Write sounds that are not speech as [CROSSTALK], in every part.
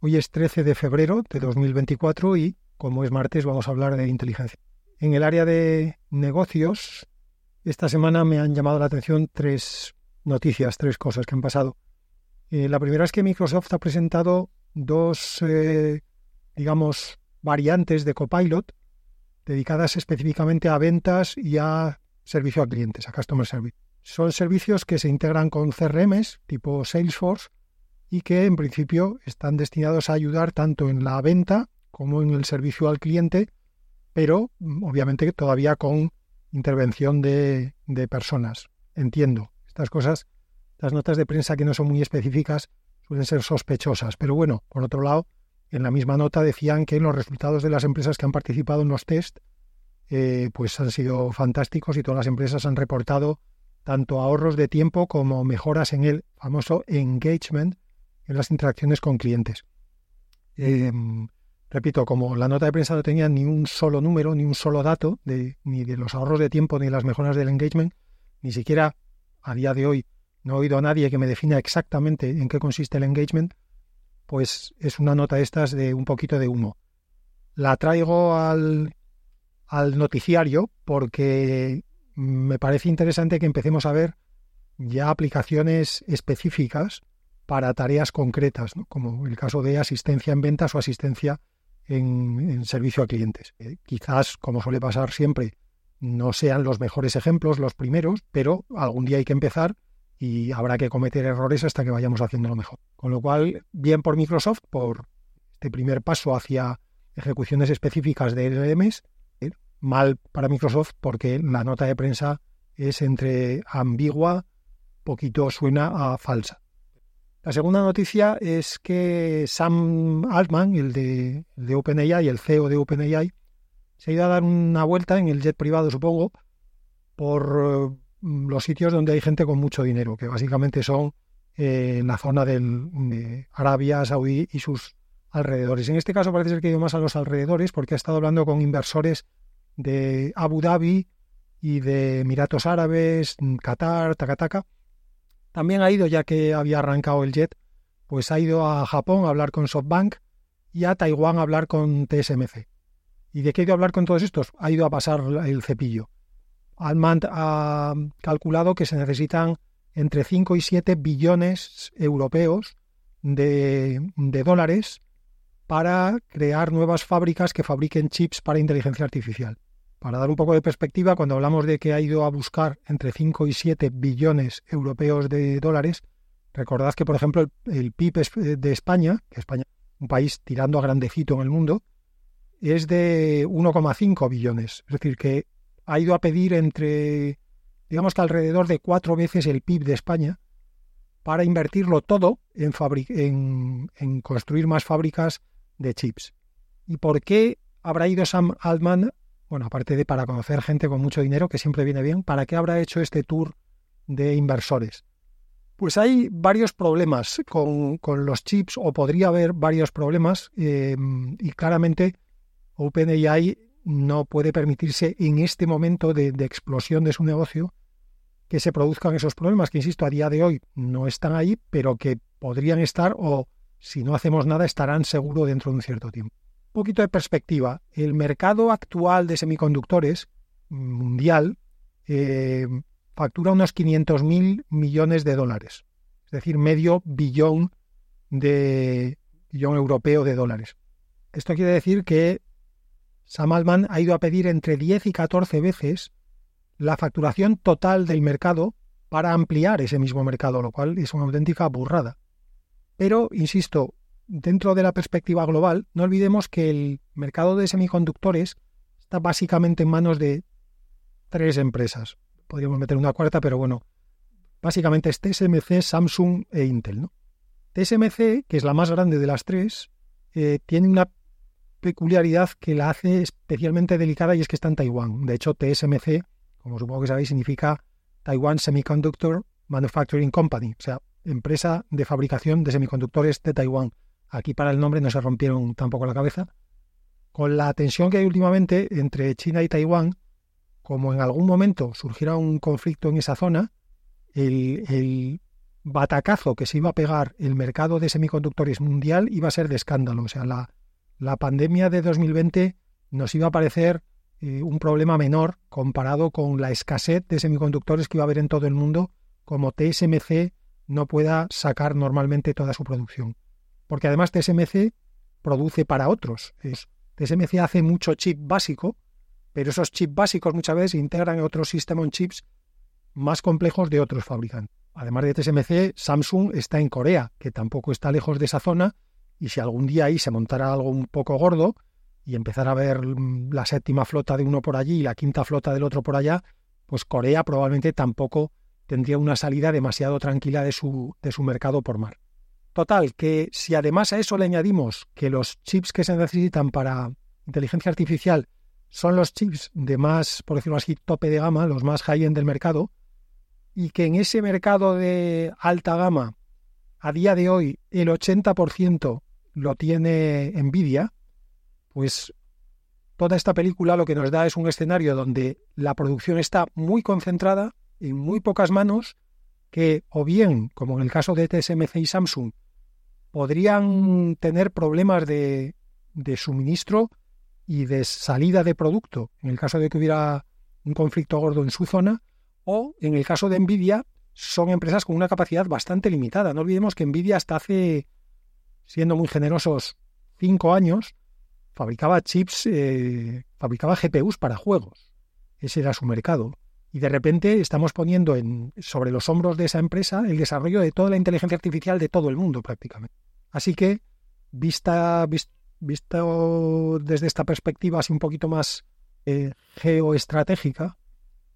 Hoy es 13 de febrero de 2024 y, como es martes, vamos a hablar de inteligencia. En el área de negocios, esta semana me han llamado la atención tres noticias, tres cosas que han pasado. Eh, la primera es que Microsoft ha presentado dos, eh, digamos, variantes de Copilot dedicadas específicamente a ventas y a servicio a clientes, a Customer Service. Son servicios que se integran con CRMs tipo Salesforce y que en principio están destinados a ayudar tanto en la venta como en el servicio al cliente, pero mm, obviamente todavía con intervención de, personas. Entiendo, estas cosas, las notas de prensa que no son muy específicas suelen ser sospechosas, pero bueno, por otro lado, en la misma nota decían que los resultados de las empresas que han participado en los test eh, pues han sido fantásticos y todas las empresas han reportado tanto ahorros de tiempo como mejoras en el famoso engagement en las interacciones con clientes. Em, repito, como la nota de prensa no tenía ni un solo número, ni un solo dato, de, ni de los ahorros de tiempo, ni de las mejoras del engagement, ni siquiera a día de hoy no he oído a nadie que me defina exactamente en qué consiste el engagement, pues es una nota estas de un poquito de humo. La traigo al, al noticiario porque me parece interesante que empecemos a ver ya aplicaciones específicas para tareas concretas, como el caso de asistencia en ventas o asistencia en, servicio a clientes. Eh, quizás, como suele pasar siempre, no sean los mejores ejemplos los primeros, pero algún día hay que empezar y habrá que cometer errores hasta que vayamos haciéndolo mejor. Con lo cual, bien por Microsoft, por este primer paso hacia ejecuciones específicas de LMS, eh, mal para Microsoft porque la nota de prensa es entre ambigua, poquito suena a falsa. La segunda noticia es que Sam Altman, el de, de OpenAI, el CEO de OpenAI, se ha ido a dar una vuelta en el jet privado, supongo, por eh, los sitios donde hay gente con mucho dinero, que básicamente son eh, en la zona del, de Arabia Saudí y sus alrededores. En este caso parece ser que ha ido más a los alrededores porque ha estado hablando con inversores de Abu Dhabi y de Emiratos Árabes, Qatar, Takataka, también ha ido, ya que había arrancado el jet, pues ha ido a Japón a hablar con SoftBank y a Taiwán a hablar con TSMC. ¿Y de qué ha ido a hablar con todos estos? Ha ido a pasar el cepillo. Altman ha calculado que se necesitan entre 5 y 7 billones europeos de, de dólares para crear nuevas fábricas que fabriquen chips para inteligencia artificial. Para dar un poco de perspectiva, cuando hablamos de que ha ido a buscar entre 5 y 7 billones europeos de dólares, recordad que, por ejemplo, el, PIB de España, que España un país tirando a grandecito en el mundo, es de 1,5 billones. Es decir, que ha ido a pedir entre, digamos que alrededor de cuatro veces el PIB de España para invertirlo todo en, en, en construir más fábricas de chips. ¿Y por qué habrá ido Sam Altman bueno, aparte de para conocer gente con mucho dinero, que siempre viene bien, ¿para qué habrá hecho este tour de inversores? Pues hay varios problemas con, los chips, o podría haber varios problemas, em, y claramente OpenAI no puede permitirse en este momento de, de, explosión de su negocio que se produzcan esos problemas, que insisto, a día de hoy no están ahí, pero que podrían estar o si no hacemos nada estarán seguro dentro de un cierto tiempo poquito de perspectiva, el mercado actual de semiconductores mundial eh, factura unos 500 mil millones de dólares, es decir, medio billón de billón europeo de dólares. Esto quiere decir que Sam Altman ha ido a pedir entre 10 y 14 veces la facturación total del mercado para ampliar ese mismo mercado, lo cual es una auténtica burrada. Pero, insisto, dentro de la perspectiva global, no olvidemos que el mercado de semiconductores está básicamente en manos de tres empresas. Podríamos meter una cuarta, pero bueno, básicamente es TSMC, Samsung e Intel. ¿no? TSMC, que es la más grande de las tres, eh, tiene una peculiaridad que la hace especialmente delicada y es que está en Taiwán. De hecho, TSMC, como supongo que sabéis, significa Taiwan Semiconductor Manufacturing Company, o sea, empresa de fabricación de semiconductores de Taiwán. Aquí para el nombre no se rompieron tampoco la cabeza. Con la tensión que hay últimamente entre China y Taiwán, como en algún momento surgiera un conflicto en esa zona, el, batacazo que se iba a pegar el mercado de semiconductores mundial iba a ser de escándalo. O sea, la, la pandemia de 2020 nos iba a parecer eh, un problema menor comparado con la escasez de semiconductores que iba a haber en todo el mundo, como TSMC no pueda sacar normalmente toda su producción. Porque además TSMC produce para otros. TSMC hace mucho chip básico, pero esos chips básicos muchas veces integran otros System on Chips más complejos de otros fabricantes. Además de TSMC, Samsung está en Corea, que tampoco está lejos de esa zona, y si algún día ahí se montara algo un poco gordo y empezara a ver mm, la séptima flota de uno por allí y la quinta flota del otro por allá, pues Corea probablemente tampoco tendría una salida demasiado tranquila de su, de su mercado por mar. Total, que si además a eso le añadimos que los chips que se necesitan para inteligencia artificial son los chips de más, por decirlo así, tope de gama, los más high-end del mercado, y que en ese mercado de alta gama, a día de hoy, el 80% lo tiene Nvidia, pues toda esta película lo que nos da es un escenario donde la producción está muy concentrada en muy pocas manos, que o bien, como en el caso de TSMC y Samsung, podrían tener problemas de, de suministro y de salida de producto en el caso de que hubiera un conflicto gordo en su zona, o en el caso de Nvidia, son empresas con una capacidad bastante limitada. No olvidemos que Nvidia hasta hace, siendo muy generosos, cinco años, fabricaba chips, eh, fabricaba GPUs para juegos. Ese era su mercado. Y de repente estamos poniendo en, sobre los hombros de esa empresa el desarrollo de toda la inteligencia artificial de todo el mundo prácticamente. Así que, vista, visto desde esta perspectiva así un poquito más eh, geoestratégica,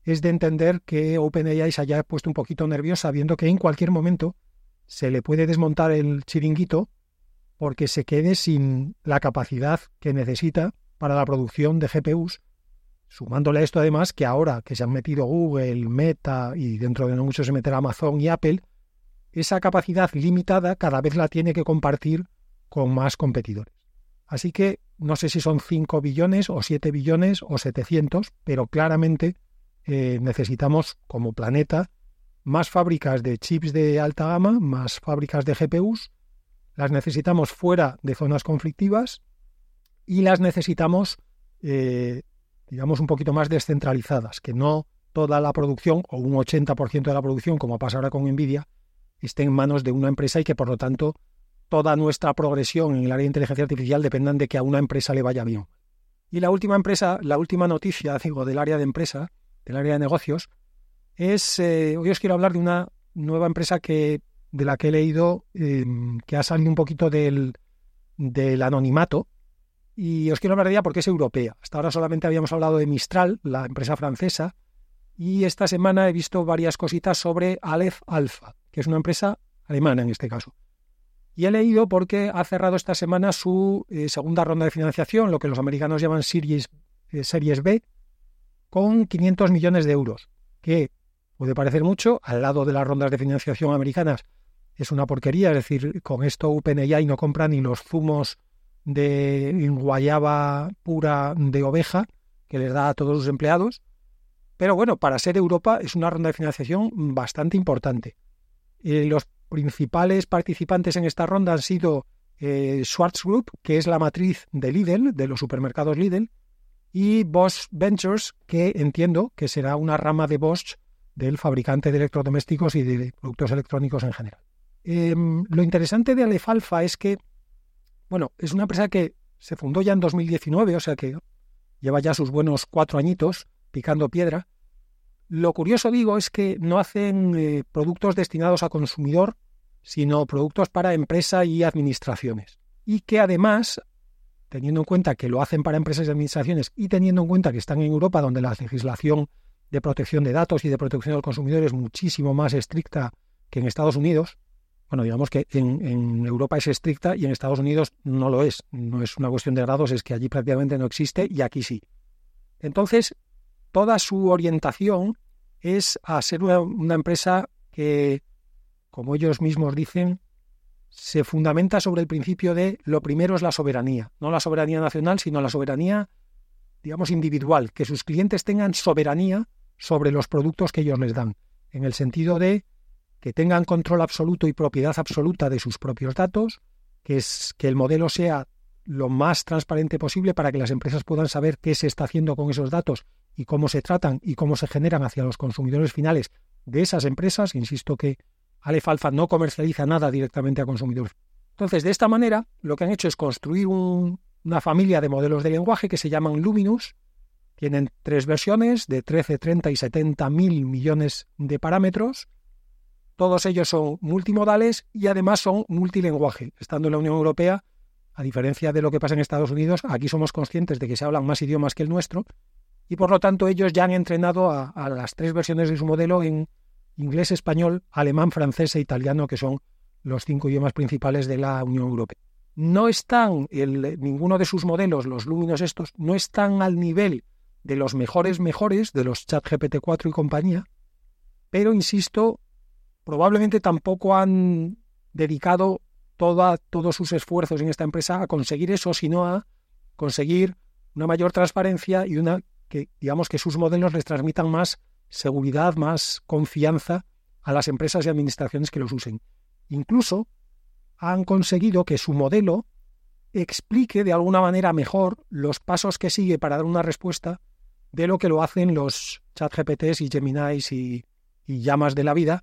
es de entender que OpenAI se haya puesto un poquito nerviosa viendo que en cualquier momento se le puede desmontar el chiringuito porque se quede sin la capacidad que necesita para la producción de GPUs, sumándole a esto además que ahora que se han metido Google, Meta y dentro de no mucho se meterá Amazon y Apple, esa capacidad limitada cada vez la tiene que compartir con más competidores. Así que no sé si son 5 billones o 7 billones o 700, pero claramente eh, necesitamos como planeta más fábricas de chips de alta gama, más fábricas de GPUs, las necesitamos fuera de zonas conflictivas y las necesitamos, eh, digamos, un poquito más descentralizadas, que no toda la producción o un 80% de la producción, como pasa ahora con Nvidia, esté en manos de una empresa y que por lo tanto toda nuestra progresión en el área de inteligencia artificial dependan de que a una empresa le vaya bien. Y la última empresa, la última noticia, [LAUGHS] digo, del área de empresa, del área de negocios, es, eh, hoy os quiero hablar de una nueva empresa que, de la que he leído, em, que ha salido un poquito del, del anonimato, y os quiero hablar de ella porque es europea. Hasta ahora solamente habíamos hablado de Mistral, la empresa francesa, y esta semana he visto varias cositas sobre Aleph Alpha, que es una empresa alemana en este caso. Y he leído porque ha cerrado esta semana su eh, segunda ronda de financiación, lo que los americanos llaman Series, eh, series B, con 500 millones de euros, que puede parecer mucho, al lado de las rondas de financiación americanas es una porquería, es decir, con esto OpenAI no compra ni los zumos de guayaba pura de oveja que les da a todos sus empleados. Pero bueno, para ser Europa es una ronda de financiación bastante importante. Eh, los principales participantes en esta ronda han sido eh, Schwartz Group, que es la matriz de Lidl, de los supermercados Lidl, y Bosch Ventures, que entiendo que será una rama de Bosch del fabricante de electrodomésticos y de productos electrónicos en general. Em, lo interesante de Alefalfa es que, bueno, es una empresa que se fundó ya en 2019, o sea que lleva ya sus buenos cuatro añitos picando piedra, lo curioso, digo, es que no hacen eh, productos destinados a consumidor, sino productos para empresa y administraciones. Y que además, teniendo en cuenta que lo hacen para empresas y administraciones y teniendo en cuenta que están en Europa, donde la legislación de protección de datos y de protección del consumidor es muchísimo más estricta que en Estados Unidos, bueno, digamos que en, Europa es estricta y en Estados Unidos no lo es. No es una cuestión de grados, es que allí prácticamente no existe y aquí sí. Entonces, toda su orientación es a ser una, empresa que, como ellos mismos dicen, se fundamenta sobre el principio de lo primero es la soberanía, no la soberanía nacional, sino la soberanía, digamos, individual, que sus clientes tengan soberanía sobre los productos que ellos les dan, en el sentido de que tengan control absoluto y propiedad absoluta de sus propios datos, que es que el modelo sea lo más transparente posible para que las empresas puedan saber qué se está haciendo con esos datos y cómo se tratan y cómo se generan hacia los consumidores finales de esas empresas. Insisto que Aleph Alpha no comercializa nada directamente a consumidores. Entonces, de esta manera, lo que han hecho es construir una familia de modelos de lenguaje que se llaman Luminous. Tienen tres versiones de 13, 30 y 70 mil millones de parámetros. Todos ellos son multimodales y además son multilenguaje. Estando en la Unión Europea, a diferencia de lo que pasa en Estados Unidos, aquí somos conscientes de que se hablan más idiomas que el nuestro y por lo tanto ellos ya han entrenado a, las tres versiones de su modelo en inglés, español, alemán, francés e italiano, que son los cinco idiomas principales de la Unión Europea. No están, ninguno de sus modelos, los Luminos estos, no están al nivel de los mejores mejores, de los chat GPT-4 y compañía, pero insisto, probablemente tampoco han dedicado todos sus esfuerzos en esta empresa a conseguir eso, sino a conseguir una mayor transparencia y una que digamos que sus modelos les transmitan más seguridad, más confianza a las empresas y administraciones que los usen. Incluso han conseguido que su modelo explique de alguna manera mejor los pasos que sigue para dar una respuesta de lo que lo hacen los chat GPTs y Geminis y, y llamas de la vida,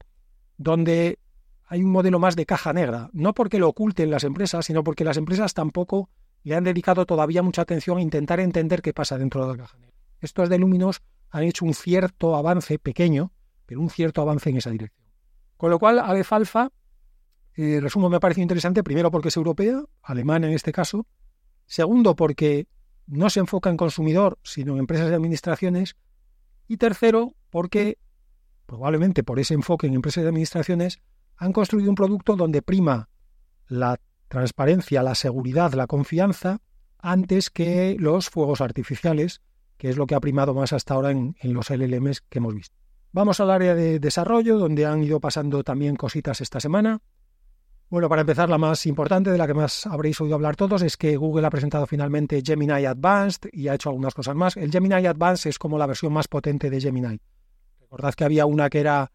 donde hay un modelo más de caja negra, no porque lo oculten las empresas, sino porque las empresas tampoco le han dedicado todavía mucha atención a intentar entender qué pasa dentro de la caja negra. Estos de Luminos han hecho un cierto avance pequeño, pero un cierto avance en esa dirección. Con lo cual, Aleph Alpha, eh, resumo, me parece interesante, primero porque es europea, alemana en este caso, segundo porque no se enfoca en consumidor, sino en empresas y administraciones, y tercero porque, probablemente por ese enfoque en empresas y administraciones, han construido un producto donde prima la transparencia, la seguridad, la confianza, antes que los fuegos artificiales, que es lo que ha primado más hasta ahora en, los LLMs que hemos visto. Vamos al área de desarrollo, donde han ido pasando también cositas esta semana. Bueno, para empezar, la más importante, de la que más habréis oído hablar todos, es que Google ha presentado finalmente Gemini Advanced y ha hecho algunas cosas más. El Gemini Advanced es como la versión más potente de Gemini. Recordad que había una que era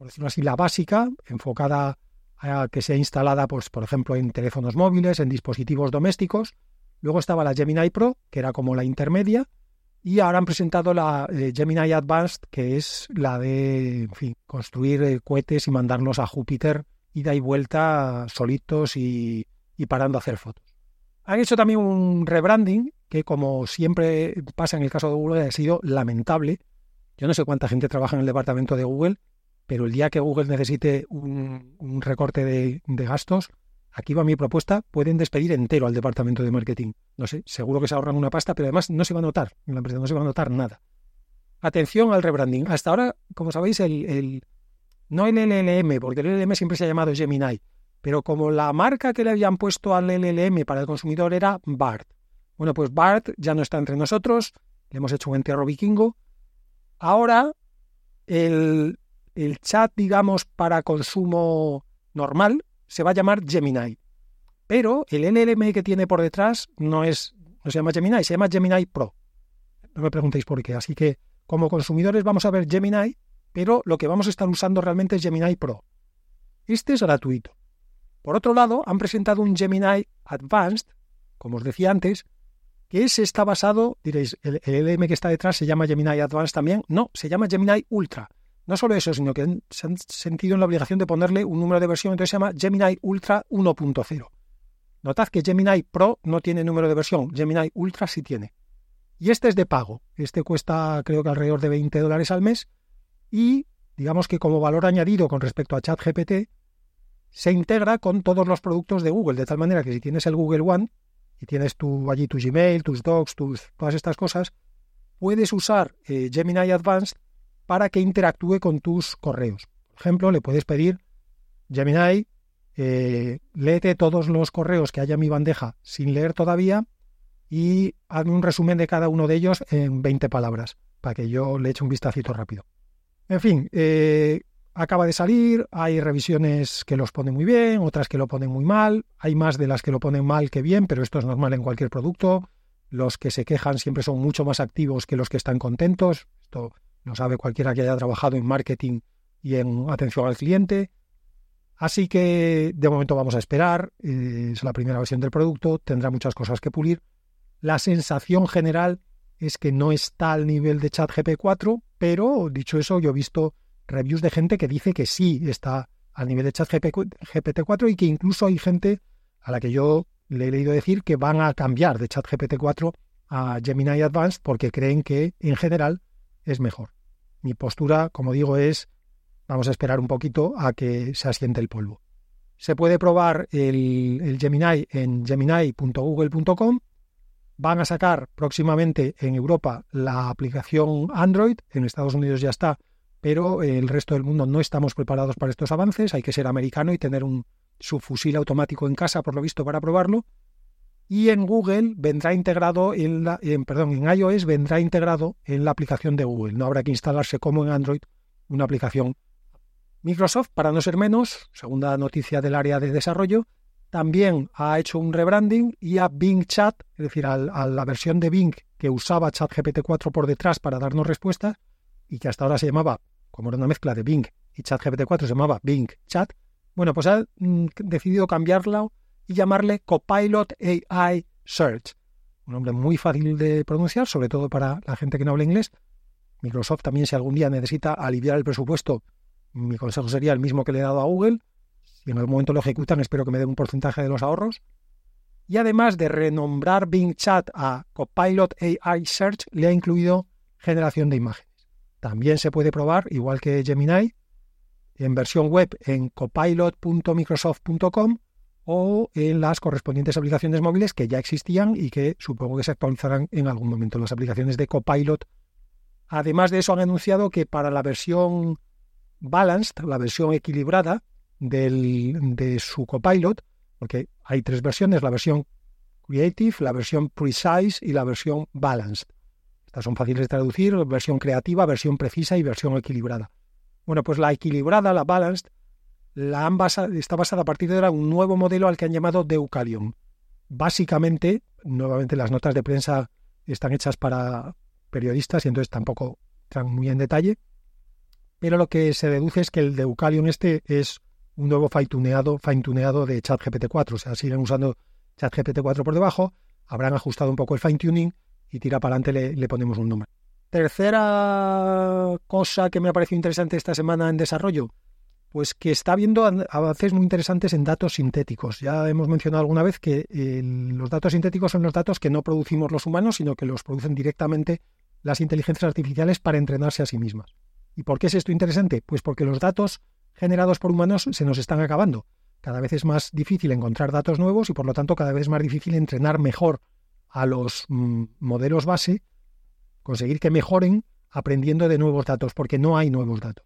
por decirlo así, la básica, enfocada a que sea instalada, pues, por ejemplo, en teléfonos móviles, en dispositivos domésticos. Luego estaba la Gemini Pro, que era como la intermedia, y ahora han presentado la eh, Gemini Advanced, que es la de, en fin, construir eh, cohetes y mandarlos a Júpiter, ida y vuelta solitos y parando a hacer fotos. Han hecho también un rebranding que, como siempre pasa en el caso de Google, ha sido lamentable. Yo no sé cuánta gente trabaja en el departamento de Google, pero el día que Google necesite un, recorte de, gastos, aquí va mi propuesta, pueden despedir entero al departamento de marketing. No sé, seguro que se ahorran una pasta, pero además no se va a notar, en la empresa no se va a notar nada. Atención al rebranding. Hasta ahora, como sabéis, el, no el LLM, porque el LLM siempre se ha llamado Gemini, pero como la marca que le habían puesto al LLM para el consumidor era BART. Bueno, pues BART ya no está entre nosotros, le hemos hecho un entierro vikingo. Ahora el, el chat, digamos, para consumo normal se va a llamar Gemini. Pero el LLM que tiene por detrás no es, no se llama Gemini, se llama Gemini Pro. No me preguntéis por qué. Así que como consumidores vamos a ver Gemini, pero lo que vamos a estar usando realmente es Gemini Pro. Este es gratuito. Por otro lado, han presentado un Gemini Advanced, como os decía antes, que ese está basado, diréis, el, el LLM que está detrás se llama Gemini Advanced también. No, se llama Gemini Ultra. No solo eso, sino que se han sentido en la obligación de ponerle un número de versión, entonces se llama Gemini Ultra 1.0. Notad que Gemini Pro no tiene número de versión, Gemini Ultra sí tiene. Y este es de pago. Este cuesta creo que alrededor de 20 dólares al mes y digamos que como valor añadido con respecto a ChatGPT se integra con todos los productos de Google, de tal manera que si tienes el Google One y tienes tu, allí tu Gmail, tus Docs, tus, todas estas cosas, puedes usar eh, Gemini Advanced para que interactúe con tus correos. Por ejemplo, le puedes pedir, Gemini, eh, léete todos los correos que haya en mi bandeja sin leer todavía y hazme un resumen de cada uno de ellos en 20 palabras, para que yo le eche un vistacito rápido. En fin, eh, acaba de salir, hay revisiones que los ponen muy bien, otras que lo ponen muy mal, hay más de las que lo ponen mal que bien, pero esto es normal en cualquier producto. Los que se quejan siempre son mucho más activos que los que están contentos. Esto lo sabe cualquiera que haya trabajado en marketing y en atención al cliente. Así que de momento vamos a esperar. Eh, es la primera versión del producto, tendrá muchas cosas que pulir. La sensación general es que no está al nivel de ChatGP 4, pero dicho eso, yo he visto reviews de gente que dice que sí está al nivel de ChatGPT 4 y que incluso hay gente a la que yo le he leído decir que van a cambiar de ChatGPT 4 a Gemini Advanced porque creen que en general es mejor. Mi postura, como digo, es vamos a esperar un poquito a que se asiente el polvo. Se puede probar el, el Gemini en gemini.google.com. Van a sacar próximamente en Europa la aplicación Android, en Estados Unidos ya está, pero el resto del mundo no estamos preparados para estos avances, hay que ser americano y tener un subfusil automático en casa, por lo visto, para probarlo. Y en Google vendrá integrado en la, perdón, en iOS vendrá integrado en la aplicación de Google. No habrá que instalarse como en Android una aplicación. Microsoft, para no ser menos, segunda noticia del área de desarrollo, también ha hecho un rebranding y a Bing Chat, es decir, a, a la versión de Bing que usaba ChatGPT 4 por detrás para darnos respuestas y que hasta ahora se llamaba como era una mezcla de Bing y ChatGPT-4, se llamaba Bing Chat, bueno, pues ha mm, decidido cambiarla y llamarle Copilot AI Search. Un nombre muy fácil de pronunciar, sobre todo para la gente que no habla inglés. Microsoft también, si algún día necesita aliviar el presupuesto, mi consejo sería el mismo que le he dado a Google. Si en algún momento lo ejecutan, espero que me den un porcentaje de los ahorros. Y además de renombrar Bing Chat a Copilot AI Search, le ha incluido generación de imagen. También se puede probar, igual que Gemini, en versión web en copilot.microsoft.com o en las correspondientes aplicaciones móviles que ya existían y que supongo que se actualizarán en algún momento las aplicaciones de Copilot. Además de eso, han anunciado que para la versión balanced, la versión equilibrada de su Copilot, porque hay tres versiones, la versión Creative, la versión Precise y la versión Balanced. Estas son fáciles de traducir, versión creativa, versión precisa y versión equilibrada. Bueno, pues la equilibrada, la balanced, la han está basada a partir de ahora un nuevo modelo al que han llamado Deucalion. Básicamente, nuevamente las notas de prensa están hechas para periodistas y entonces tampoco están muy en detalle, pero lo que se deduce es que el Deucalion este es un nuevo fine-tuneado fine de ChatGPT 4, o sea, siguen usando ChatGPT 4 por debajo, habrán ajustado un poco el fine-tuning y tira para adelante le, le ponemos un número. Tercera cosa que me ha parecido interesante esta semana en desarrollo, pues que está habiendo avances muy interesantes en datos sintéticos. Ya hemos mencionado alguna vez que los datos sintéticos son los datos que no producimos los humanos, sino que los producen directamente las inteligencias artificiales para entrenarse a sí mismas. ¿Y por qué es esto interesante? Pues porque los datos generados por humanos se nos están acabando. Cada vez es más difícil encontrar datos nuevos y por lo tanto cada vez es más difícil entrenar mejor a los mm, modelos base, conseguir que mejoren aprendiendo de nuevos datos, porque no hay nuevos datos.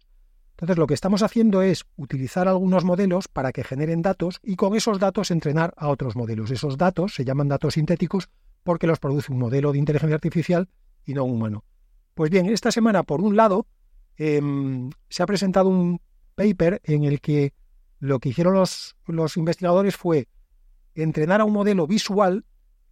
Entonces lo que estamos haciendo es utilizar algunos modelos para que generen datos y con esos datos entrenar a otros modelos. Esos datos se llaman datos sintéticos porque los produce un modelo de inteligencia artificial y no un humano. Pues bien, esta semana, por un lado, em, se ha presentado un paper en el que lo que hicieron los, los investigadores fue entrenar a un modelo visual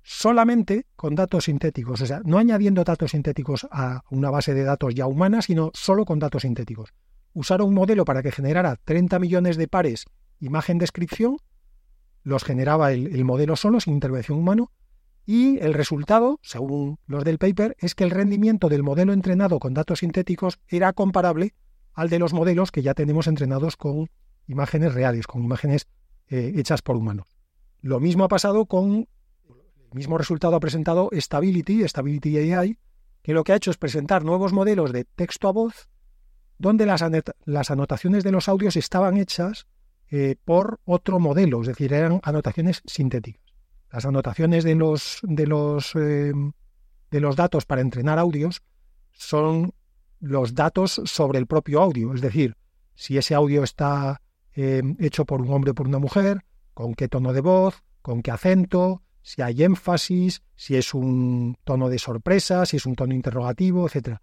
solamente con datos sintéticos, o sea, no añadiendo datos sintéticos a una base de datos ya humana, sino solo con datos sintéticos. Usaron un modelo para que generara 30 millones de pares imagen-descripción, los generaba el, modelo solo, sin intervención humana, y el resultado, según los del paper, es que el rendimiento del modelo entrenado con datos sintéticos era comparable al de los modelos que ya tenemos entrenados con imágenes reales, con imágenes eh, hechas por humanos. Lo mismo ha pasado con mismo resultado ha presentado Stability, Stability AI, que lo que ha hecho es presentar nuevos modelos de texto a voz donde las, las anotaciones de los audios estaban hechas eh, por otro modelo, es decir, eran anotaciones sintéticas. Las anotaciones de los, de los, em, de los datos para entrenar audios son los datos sobre el propio audio, es decir, si ese audio está em, hecho por un hombre o por una mujer, con qué tono de voz, con qué acento, si hay énfasis, si es un tono de sorpresa, si es un tono interrogativo, etc.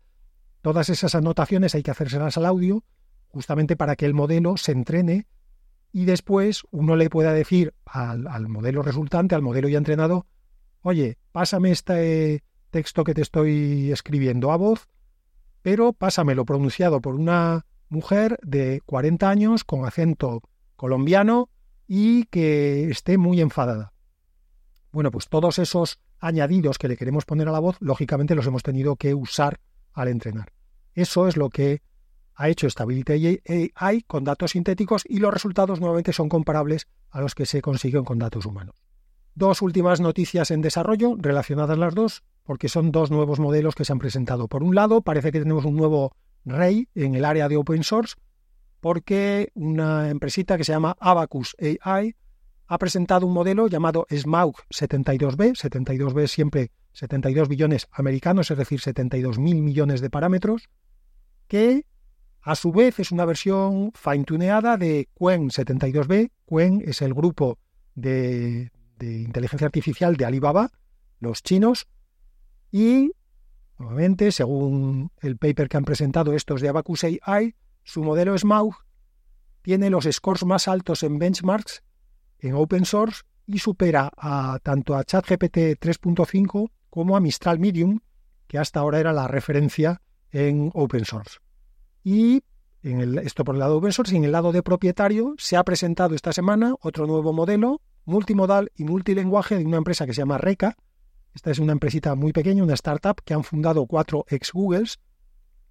Todas esas anotaciones hay que hacérselas al audio justamente para que el modelo se entrene y después uno le pueda decir al, al modelo resultante, al modelo ya entrenado, oye, pásame este texto que te estoy escribiendo a voz, pero pásamelo pronunciado por una mujer de 40 años con acento colombiano y que esté muy enfadada. Bueno, pues todos esos añadidos que le queremos poner a la voz, lógicamente los hemos tenido que usar al entrenar. Eso es lo que ha hecho Stability AI con datos sintéticos y los resultados nuevamente son comparables a los que se consiguen con datos humanos. Dos últimas noticias en desarrollo, relacionadas las dos, porque son dos nuevos modelos que se han presentado. Por un lado, parece que tenemos un nuevo rey en el área de open source, porque una empresita que se llama Abacus AI ha presentado un modelo llamado SMAUG 72B, 72B siempre 72 billones americanos, es decir, 72 mil millones de parámetros, que a su vez es una versión fine-tuneada de Quen 72B. Quen es el grupo de, inteligencia artificial de Alibaba, los chinos, y nuevamente, según el paper que han presentado estos de Abacus AI, su modelo SMAUG tiene los scores más altos en benchmarks en open source y supera a, tanto a ChatGPT 3.5 como a Mistral Medium, que hasta ahora era la referencia en open source. Y en el, esto por el lado open source y en el lado de propietario se ha presentado esta semana otro nuevo modelo multimodal y multilenguaje de una empresa que se llama Reca. Esta es una empresita muy pequeña, una startup que han fundado cuatro ex Googles.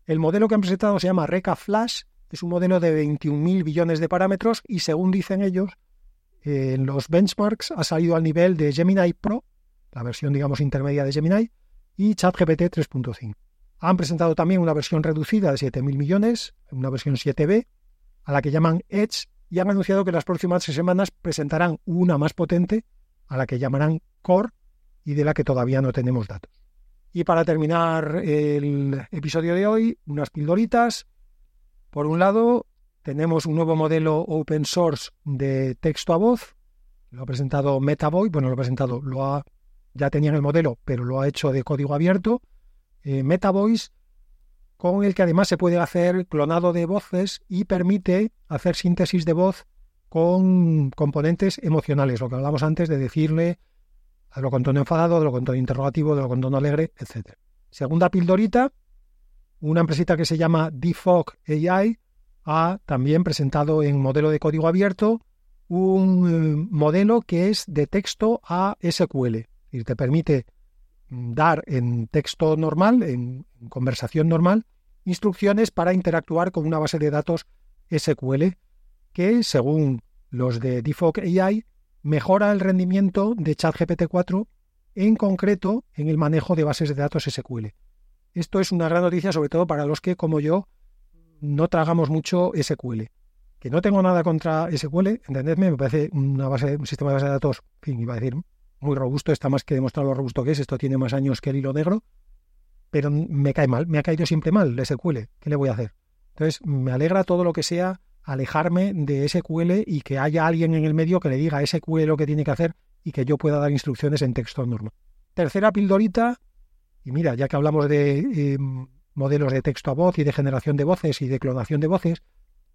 El modelo que han presentado se llama Reca Flash, es un modelo de 21.000 billones de parámetros y según dicen ellos, en los benchmarks ha salido al nivel de Gemini Pro, la versión digamos intermedia de Gemini, y ChatGPT 3.5. Han presentado también una versión reducida de 7.000 millones, una versión 7B, a la que llaman Edge, y han anunciado que las próximas semanas presentarán una más potente, a la que llamarán Core, y de la que todavía no tenemos datos. Y para terminar el episodio de hoy, unas pildoritas. Por un lado, tenemos un nuevo modelo open source de texto a voz. Lo ha presentado MetaVoice, bueno, lo ha presentado, lo ha, ya tenían el modelo, pero lo ha hecho de código abierto. Eh, MetaVoice, con el que además se puede hacer clonado de voces y permite hacer síntesis de voz con componentes emocionales, lo que hablamos antes de decirle a lo con tono enfadado, de lo con tono interrogativo, de lo con tono alegre, etc. Segunda pildorita, una empresita que se llama Defog AI ha también presentado en modelo de código abierto un eh, modelo que es de texto a SQL y te permite dar en texto normal, en conversación normal, instrucciones para interactuar con una base de datos SQL que, según los de Defog AI, mejora el rendimiento de ChatGPT 4, en concreto en el manejo de bases de datos SQL. Esto es una gran noticia, sobre todo para los que, como yo, no tragamos mucho SQL. Que no tengo nada contra SQL, entendedme, me parece una base, un sistema de base de datos, en fin, iba a decir, muy robusto, está más que demostrado lo robusto que es, esto tiene más años que el hilo negro, pero me cae mal, me ha caído siempre mal el SQL, ¿qué le voy a hacer? Entonces, me alegra todo lo que sea alejarme de SQL y que haya alguien en el medio que le diga a SQL lo que tiene que hacer y que yo pueda dar instrucciones en texto normal. Tercera pildorita, y mira, ya que hablamos de eh, modelos de texto a voz y de generación de voces y de clonación de voces,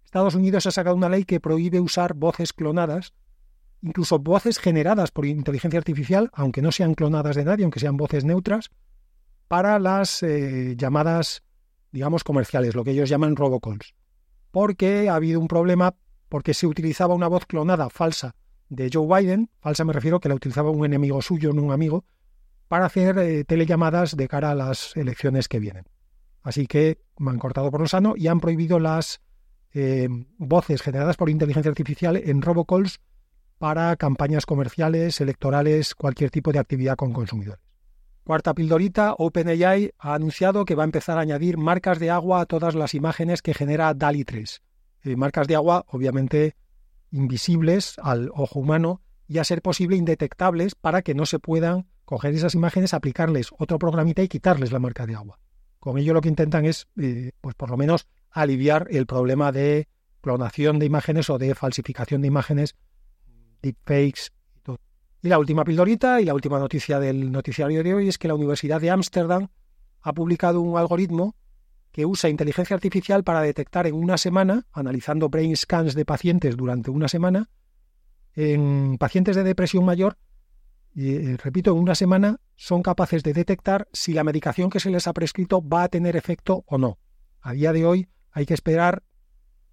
Estados Unidos ha sacado una ley que prohíbe usar voces clonadas, incluso voces generadas por inteligencia artificial, aunque no sean clonadas de nadie, aunque sean voces neutras, para las eh, llamadas, digamos, comerciales, lo que ellos llaman robocalls. Porque ha habido un problema, porque se utilizaba una voz clonada falsa de Joe Biden, falsa me refiero que la utilizaba un enemigo suyo, no un amigo, para hacer eh, telellamadas de cara a las elecciones que vienen. Así que me han cortado por lo sano y han prohibido las eh, voces generadas por inteligencia artificial en robocalls para campañas comerciales, electorales, cualquier tipo de actividad con consumidores. Cuarta pildorita, OpenAI ha anunciado que va a empezar a añadir marcas de agua a todas las imágenes que genera DALI 3. Eh, marcas de agua, obviamente, invisibles al ojo humano y a ser posible indetectables para que no se puedan coger esas imágenes, aplicarles otro programita y quitarles la marca de agua. Con ello lo que intentan es, eh, pues por lo menos, aliviar el problema de clonación de imágenes o de falsificación de imágenes, deepfakes y todo. Y la última pildorita y la última noticia del noticiario de hoy es que la Universidad de Ámsterdam ha publicado un algoritmo que usa inteligencia artificial para detectar en una semana, analizando brain scans de pacientes durante una semana, en pacientes de depresión mayor, eh, repito, en una semana son capaces de detectar si la medicación que se les ha prescrito va a tener efecto o no. A día de hoy hay que esperar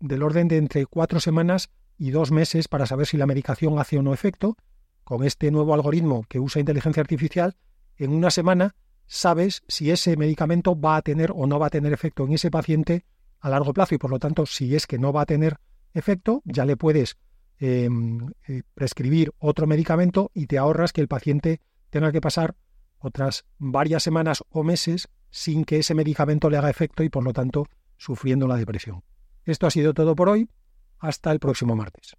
del orden de entre cuatro semanas y dos meses para saber si la medicación hace o no efecto. Con este nuevo algoritmo que usa inteligencia artificial, en una semana sabes si ese medicamento va a tener o no va a tener efecto en ese paciente a largo plazo y por lo tanto si es que no va a tener efecto ya le puedes eh, prescribir otro medicamento y te ahorras que el paciente tenga que pasar otras varias semanas o meses sin que ese medicamento le haga efecto y por lo tanto sufriendo la depresión. Esto ha sido todo por hoy. Hasta el próximo martes.